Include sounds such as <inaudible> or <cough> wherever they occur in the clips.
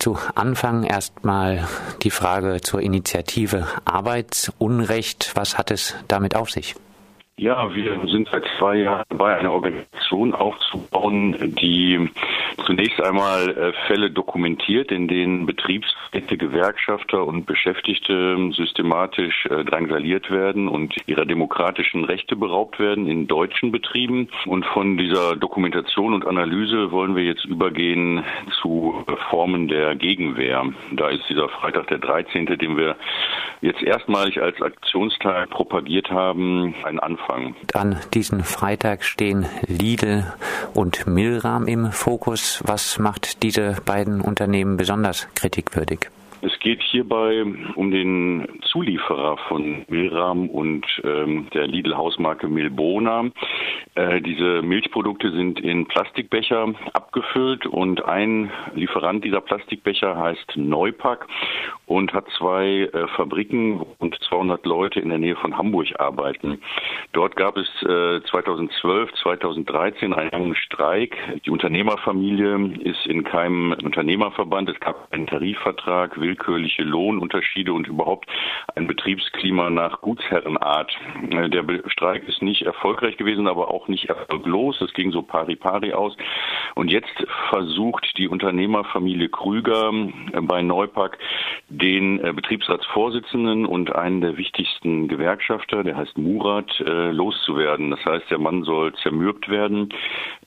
zu Anfang erstmal die Frage zur Initiative Arbeitsunrecht. Was hat es damit auf sich? Ja, wir sind seit zwei Jahren dabei, eine Organisation aufzubauen, die zunächst einmal äh, Fälle dokumentiert, in denen Betriebsräte, Gewerkschafter und Beschäftigte systematisch äh, drangsaliert werden und ihrer demokratischen Rechte beraubt werden in deutschen Betrieben. Und von dieser Dokumentation und Analyse wollen wir jetzt übergehen zu Formen der Gegenwehr. Da ist dieser Freitag der 13., den wir jetzt erstmalig als Aktionsteil propagiert haben, ein Anfang. An diesem Freitag stehen Lidl und Milram im Fokus. Was macht diese beiden Unternehmen besonders kritikwürdig? Es geht hierbei um den Zulieferer von Milram und ähm, der Lidl-Hausmarke Milbona. Äh, diese Milchprodukte sind in Plastikbecher abgefüllt und ein Lieferant dieser Plastikbecher heißt Neupack und hat zwei äh, Fabriken und 200 Leute in der Nähe von Hamburg arbeiten. Dort gab es äh, 2012, 2013 einen langen Streik. Die Unternehmerfamilie ist in keinem Unternehmerverband. Es gab einen Tarifvertrag, willkürliche Lohnunterschiede und überhaupt ein Betriebsklima nach Gutsherrenart. Äh, der Streik ist nicht erfolgreich gewesen, aber auch nicht erfolglos. Es ging so pari pari aus. Und jetzt versucht die Unternehmerfamilie Krüger äh, bei Neupack den äh, Betriebsratsvorsitzenden und einen der wichtigsten Gewerkschafter, der heißt Murat, loszuwerden. Das heißt, der Mann soll zermürbt werden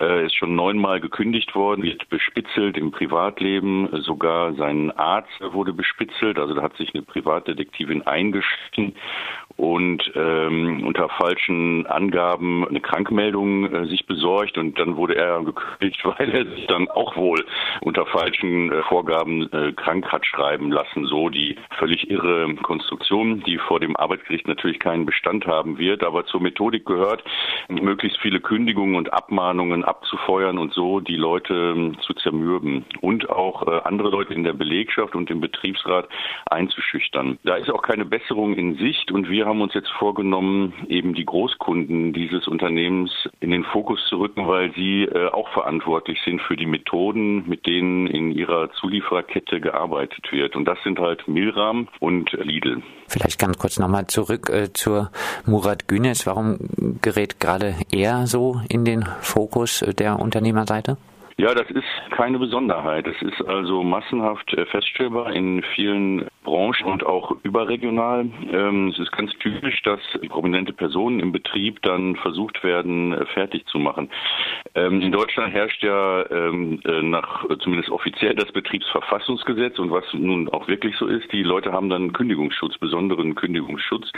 äh, ist schon neunmal gekündigt worden, wird bespitzelt im Privatleben. Sogar sein Arzt wurde bespitzelt. Also da hat sich eine Privatdetektivin eingeschlichen und ähm, unter falschen Angaben eine Krankmeldung äh, sich besorgt und dann wurde er gekündigt, <laughs> weil er sich dann auch wohl unter falschen äh, Vorgaben äh, krank hat schreiben lassen. So die völlig irre Konstruktion, die vor dem Arbeitsgericht natürlich keinen Bestand haben wird, aber zur Methodik gehört, möglichst viele Kündigungen und Abmahnungen abzufeuern und so die Leute ähm, zu zermürben und auch äh, andere Leute in der Belegschaft und im Betriebsrat einzuschüchtern. Da ist auch keine Besserung in Sicht und wir haben uns jetzt vorgenommen, eben die Großkunden dieses Unternehmens in den Fokus zu rücken, weil sie äh, auch verantwortlich sind für die Methoden, mit denen in ihrer Zuliefererkette gearbeitet wird. Und das sind halt Milram und Lidl. Vielleicht ganz kurz nochmal zurück äh, zur Murat Günes. Warum gerät gerade er so in den Fokus der Unternehmerseite? Ja, das ist keine Besonderheit. Es ist also massenhaft äh, feststellbar in vielen Branchen und auch überregional. Ähm, es ist ganz typisch, dass prominente Personen im Betrieb dann versucht werden, äh, fertig zu machen. Ähm, in Deutschland herrscht ja ähm, äh, nach zumindest offiziell das Betriebsverfassungsgesetz und was nun auch wirklich so ist, die Leute haben dann Kündigungsschutz, besonderen Kündigungsschutz.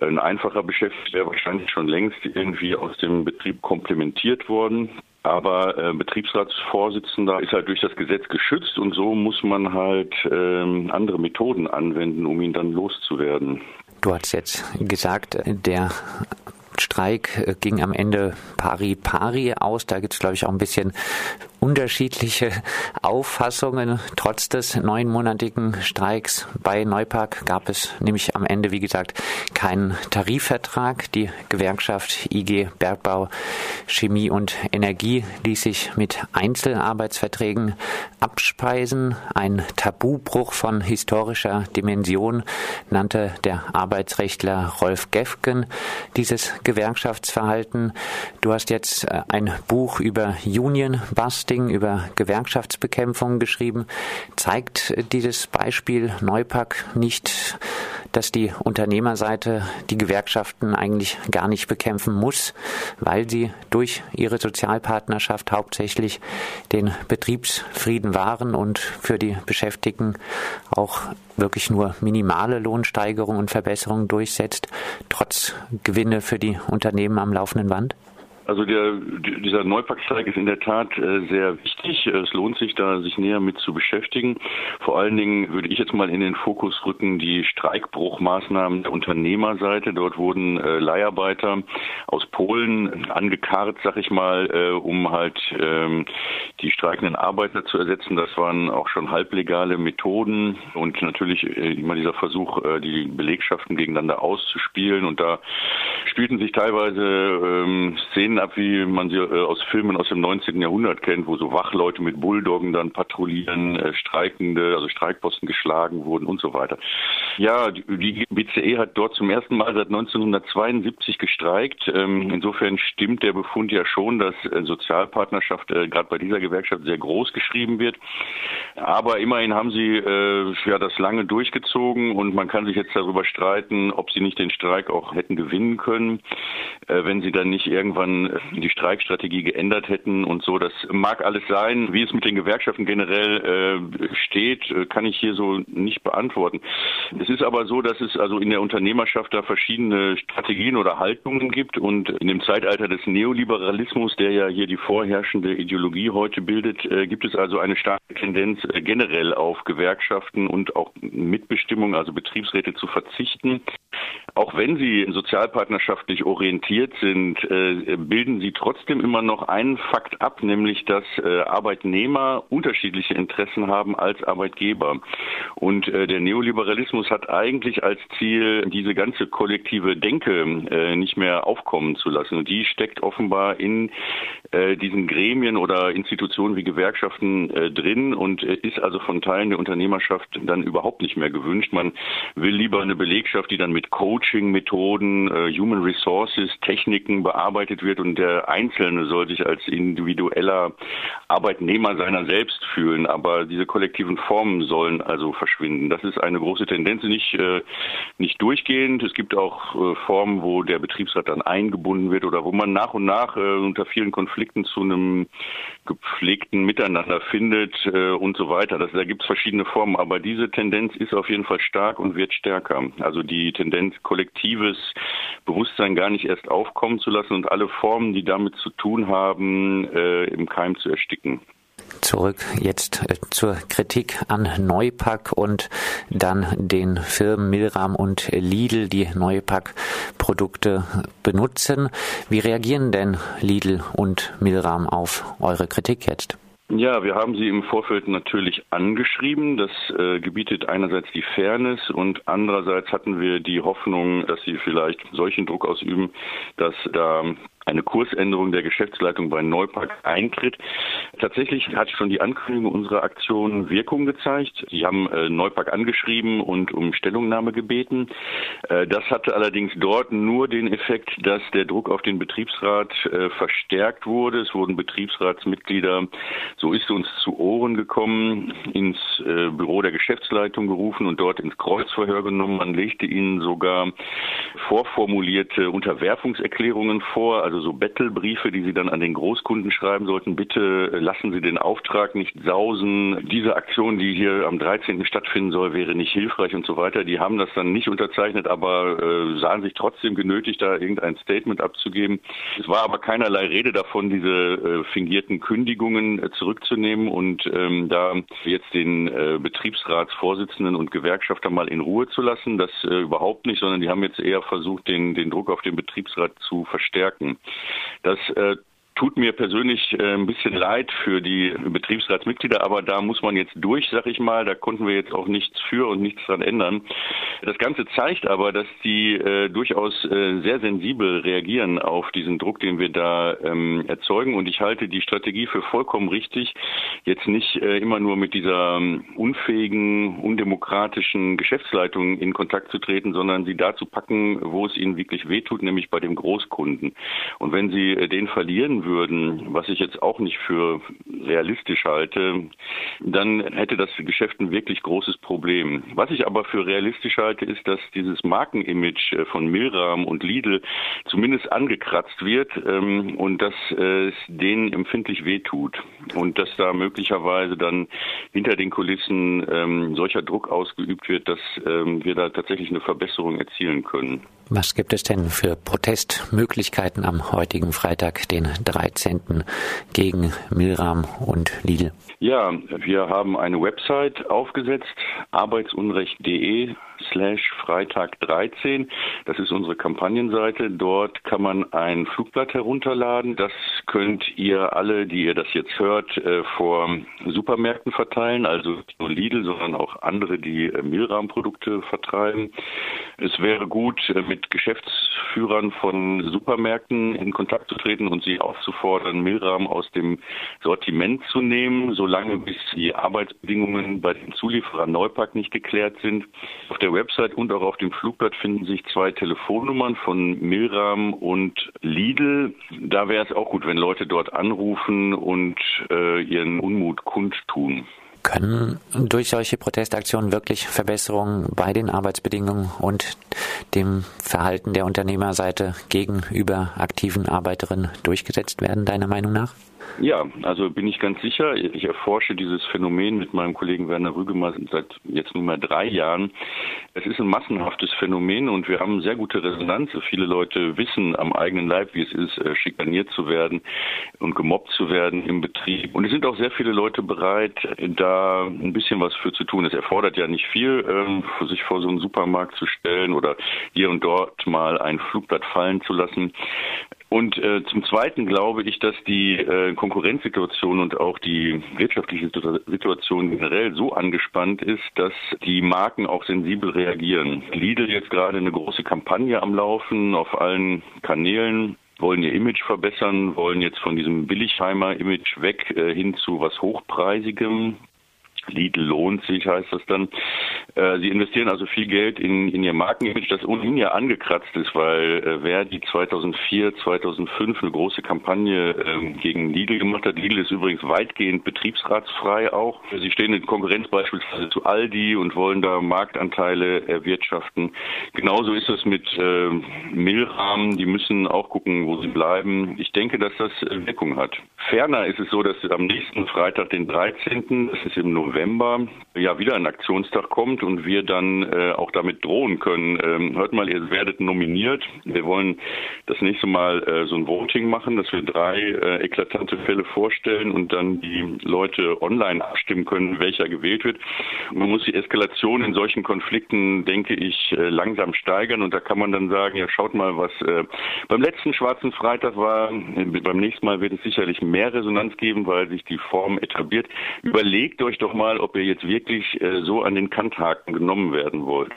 Ein einfacher Beschäftigter wäre wahrscheinlich schon längst irgendwie aus dem Betrieb komplementiert worden. Aber äh, Betriebsratsvorsitzender ist halt durch das Gesetz geschützt und so muss man halt ähm, andere Methoden anwenden, um ihn dann loszuwerden. Du hast jetzt gesagt, der Streik äh, ging am Ende pari pari aus. Da gibt es, glaube ich, auch ein bisschen unterschiedliche <laughs> Auffassungen. Trotz des neunmonatigen Streiks bei Neupark gab es nämlich am Ende, wie gesagt, keinen Tarifvertrag. Die Gewerkschaft IG Bergbau, Chemie und Energie ließ sich mit Einzelarbeitsverträgen abspeisen. Ein Tabubruch von historischer Dimension nannte der Arbeitsrechtler Rolf Gefgen dieses Gewerkschaftsverhalten. Du hast jetzt äh, ein Buch über Union Busting, über Gewerkschaftsbekämpfung geschrieben. Zeigt dieses Beispiel Neupack nicht, dass die Unternehmerseite die Gewerkschaften eigentlich gar nicht bekämpfen muss, weil sie durch ihre Sozialpartnerschaft hauptsächlich den Betriebsfrieden wahren und für die Beschäftigten auch wirklich nur minimale Lohnsteigerungen und Verbesserungen durchsetzt, trotz Gewinne für die Unternehmen am laufenden Band? Also der, dieser Neupackstreik ist in der Tat äh, sehr wichtig. Es lohnt sich da, sich näher mit zu beschäftigen. Vor allen Dingen würde ich jetzt mal in den Fokus rücken die Streikbruchmaßnahmen der Unternehmerseite. Dort wurden äh, Leiharbeiter aus Polen angekarrt, sag ich mal, äh, um halt ähm, die streikenden Arbeiter zu ersetzen. Das waren auch schon halblegale Methoden und natürlich äh, immer dieser Versuch, äh, die Belegschaften gegeneinander auszuspielen. Und da spielten sich teilweise ähm, Szenen Szenen ab, wie man sie äh, aus Filmen aus dem 19. Jahrhundert kennt, wo so Wachleute mit Bulldoggen dann patrouillieren, äh, Streikende, also Streikposten geschlagen wurden und so weiter. Ja, die, die BCE hat dort zum ersten Mal seit 1972 gestreikt. Ähm, insofern stimmt der Befund ja schon, dass äh, Sozialpartnerschaft äh, gerade bei dieser Gewerkschaft sehr groß geschrieben wird. Aber immerhin haben sie äh, ja das lange durchgezogen und man kann sich jetzt darüber streiten, ob sie nicht den Streik auch hätten gewinnen können, äh, wenn sie dann nicht irgendwann äh, die Streikstrategie geändert hätten und so. Das mag alles sein. Wie es mit den Gewerkschaften generell äh, steht, äh, kann ich hier so nicht beantworten. Es ist aber so, dass es also in der Unternehmerschaft da verschiedene Strategien oder Haltungen gibt und in dem Zeitalter des Neoliberalismus, der ja hier die vorherrschende Ideologie heute bildet, äh, gibt es also eine starke Tendenz äh, generell auf Gewerkschaften und auch Mitbestimmung, also Betriebsräte zu verzichten. Auch wenn sie sozialpartnerschaftlich orientiert sind, äh, bilden sie trotzdem immer noch einen Fakt ab, nämlich dass äh, Arbeitnehmer unterschiedliche Interessen haben als Arbeitgeber. Und äh, der Neoliberalismus hat eigentlich als Ziel, diese ganze kollektive Denke nicht mehr aufkommen zu lassen. Und die steckt offenbar in diesen Gremien oder Institutionen wie Gewerkschaften drin und ist also von Teilen der Unternehmerschaft dann überhaupt nicht mehr gewünscht. Man will lieber eine Belegschaft, die dann mit Coaching-Methoden, äh, Human Resources, Techniken bearbeitet wird und der Einzelne soll sich als individueller Arbeitnehmer seiner selbst fühlen. Aber diese kollektiven Formen sollen also verschwinden. Das ist eine große Tendenz, nicht, äh, nicht durchgehend. Es gibt auch äh, Formen, wo der Betriebsrat dann eingebunden wird oder wo man nach und nach äh, unter vielen Konflikten zu einem gepflegten Miteinander findet und so weiter. Das, da gibt es verschiedene Formen, aber diese Tendenz ist auf jeden Fall stark und wird stärker. Also die Tendenz, kollektives Bewusstsein gar nicht erst aufkommen zu lassen und alle Formen, die damit zu tun haben, äh, im Keim zu ersticken zurück jetzt äh, zur Kritik an Neupack und dann den Firmen Milram und Lidl, die Neupack-Produkte benutzen. Wie reagieren denn Lidl und Milram auf eure Kritik jetzt? Ja, wir haben sie im Vorfeld natürlich angeschrieben. Das äh, gebietet einerseits die Fairness und andererseits hatten wir die Hoffnung, dass sie vielleicht solchen Druck ausüben, dass da eine Kursänderung der Geschäftsleitung bei Neupark eintritt. Tatsächlich hat schon die Ankündigung unserer Aktion Wirkung gezeigt. Sie haben äh, Neupark angeschrieben und um Stellungnahme gebeten. Äh, das hatte allerdings dort nur den Effekt, dass der Druck auf den Betriebsrat äh, verstärkt wurde. Es wurden Betriebsratsmitglieder, so ist uns zu Ohren gekommen, ins äh, Büro der Geschäftsleitung gerufen und dort ins Kreuzverhör genommen. Man legte ihnen sogar vorformulierte Unterwerfungserklärungen vor, also so Bettelbriefe, die sie dann an den Großkunden schreiben sollten. Bitte lassen Sie den Auftrag nicht sausen. Diese Aktion, die hier am 13. stattfinden soll, wäre nicht hilfreich und so weiter. Die haben das dann nicht unterzeichnet, aber äh, sahen sich trotzdem genötigt, da irgendein Statement abzugeben. Es war aber keinerlei Rede davon, diese äh, fingierten Kündigungen äh, zurückzunehmen und ähm, da jetzt den äh, Betriebsratsvorsitzenden und Gewerkschafter mal in Ruhe zu lassen. Das äh, überhaupt nicht, sondern die haben jetzt eher versucht, den, den Druck auf den Betriebsrat zu verstärken. Das äh, tut mir persönlich äh, ein bisschen leid für die Betriebsratsmitglieder, aber da muss man jetzt durch, sag ich mal. Da konnten wir jetzt auch nichts für und nichts dran ändern. Das Ganze zeigt aber, dass die äh, durchaus äh, sehr sensibel reagieren auf diesen Druck, den wir da ähm, erzeugen. Und ich halte die Strategie für vollkommen richtig, jetzt nicht äh, immer nur mit dieser ähm, unfähigen, undemokratischen Geschäftsleitung in Kontakt zu treten, sondern sie da zu packen, wo es ihnen wirklich wehtut, nämlich bei dem Großkunden. Und wenn sie äh, den verlieren würden, was ich jetzt auch nicht für realistisch halte, dann hätte das Geschäft ein wirklich großes Problem. Was ich aber für realistisch halte, ist, dass dieses Markenimage äh, von Milram und Lidl zumindest angekratzt wird ähm, und dass es denen empfindlich wehtut und dass da möglicherweise dann hinter den Kulissen ähm, solcher Druck ausgeübt wird, dass ähm, wir da tatsächlich eine Verbesserung erzielen können. Was gibt es denn für Protestmöglichkeiten am heutigen Freitag, den 13. gegen Milram und Lidl? Ja, wir haben eine Website aufgesetzt, arbeitsunrecht.de slash Freitag 13. Das ist unsere Kampagnenseite. Dort kann man ein Flugblatt herunterladen. Das könnt ihr alle, die ihr das jetzt hört, äh, vor Supermärkten verteilen. Also nicht nur Lidl, sondern auch andere, die äh, Milram-Produkte vertreiben. Es wäre gut, äh, mit Geschäftsführern von Supermärkten in Kontakt zu treten und sie aufzufordern, Milram aus dem Sortiment zu nehmen, solange bis die Arbeitsbedingungen bei den Zulieferern Neupack nicht geklärt sind. Auf der Website und auch auf dem Flugblatt finden sich zwei Telefonnummern von Milram und Lidl. Da wäre es auch gut, wenn Leute dort anrufen und äh, ihren Unmut kundtun. Können durch solche Protestaktionen wirklich Verbesserungen bei den Arbeitsbedingungen und dem Verhalten der Unternehmerseite gegenüber aktiven Arbeiterinnen durchgesetzt werden, deiner Meinung nach? Ja, also bin ich ganz sicher. Ich erforsche dieses Phänomen mit meinem Kollegen Werner Rügemer seit jetzt nunmehr drei Jahren. Es ist ein massenhaftes Phänomen und wir haben sehr gute Resonanz. Viele Leute wissen am eigenen Leib, wie es ist, äh, schikaniert zu werden und gemobbt zu werden im Betrieb. Und es sind auch sehr viele Leute bereit, da ein bisschen was für zu tun. Es erfordert ja nicht viel, ähm, sich vor so einen Supermarkt zu stellen oder hier und dort mal ein Flugblatt fallen zu lassen. Und äh, zum Zweiten glaube ich, dass die äh, Konkurrenzsituation und auch die wirtschaftliche Situation generell so angespannt ist, dass die Marken auch sensibel reagieren. Lidl jetzt gerade eine große Kampagne am Laufen auf allen Kanälen wollen ihr Image verbessern, wollen jetzt von diesem Billigheimer-Image weg äh, hin zu was Hochpreisigem. Lidl lohnt sich, heißt das dann. Äh, sie investieren also viel Geld in, in ihr Markenimage, das ohnehin ja angekratzt ist, weil äh, wer die 2004, 2005 eine große Kampagne äh, gegen Lidl gemacht hat, Lidl ist übrigens weitgehend betriebsratsfrei auch. Sie stehen in Konkurrenz beispielsweise zu Aldi und wollen da Marktanteile erwirtschaften. Genauso ist es mit äh, Milrahmen, die müssen auch gucken, wo sie bleiben. Ich denke, dass das Wirkung hat. Ferner ist es so, dass am nächsten Freitag, den 13., das ist im November, ja wieder ein Aktionstag kommt und wir dann äh, auch damit drohen können. Ähm, hört mal, ihr werdet nominiert. Wir wollen das nächste Mal äh, so ein Voting machen, dass wir drei äh, eklatante Fälle vorstellen und dann die Leute online abstimmen können, welcher gewählt wird. Man muss die Eskalation in solchen Konflikten, denke ich, äh, langsam steigern und da kann man dann sagen, ja schaut mal, was äh, beim letzten Schwarzen Freitag war. Äh, beim nächsten Mal wird es sicherlich mehr Resonanz geben, weil sich die Form etabliert. Überlegt euch doch mal, ob ihr jetzt wirklich äh, so an den Kanthaken genommen werden wollt.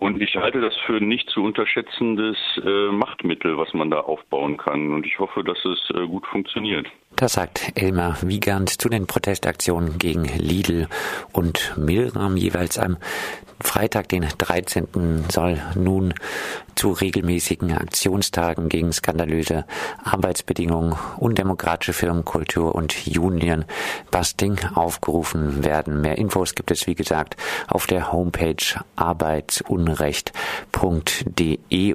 Und ich halte das für nicht zu unterschätzendes äh, Machtmittel, was man da aufbauen kann. Und ich hoffe, dass es äh, gut funktioniert. Das sagt Elmar Wiegand zu den Protestaktionen gegen Lidl und Milram. Jeweils am Freitag, den 13. soll nun zu regelmäßigen Aktionstagen gegen skandalöse Arbeitsbedingungen, undemokratische Firmenkultur und Union Busting aufgerufen werden. Mehr Infos gibt es, wie gesagt, auf der Homepage arbeitsunrecht.de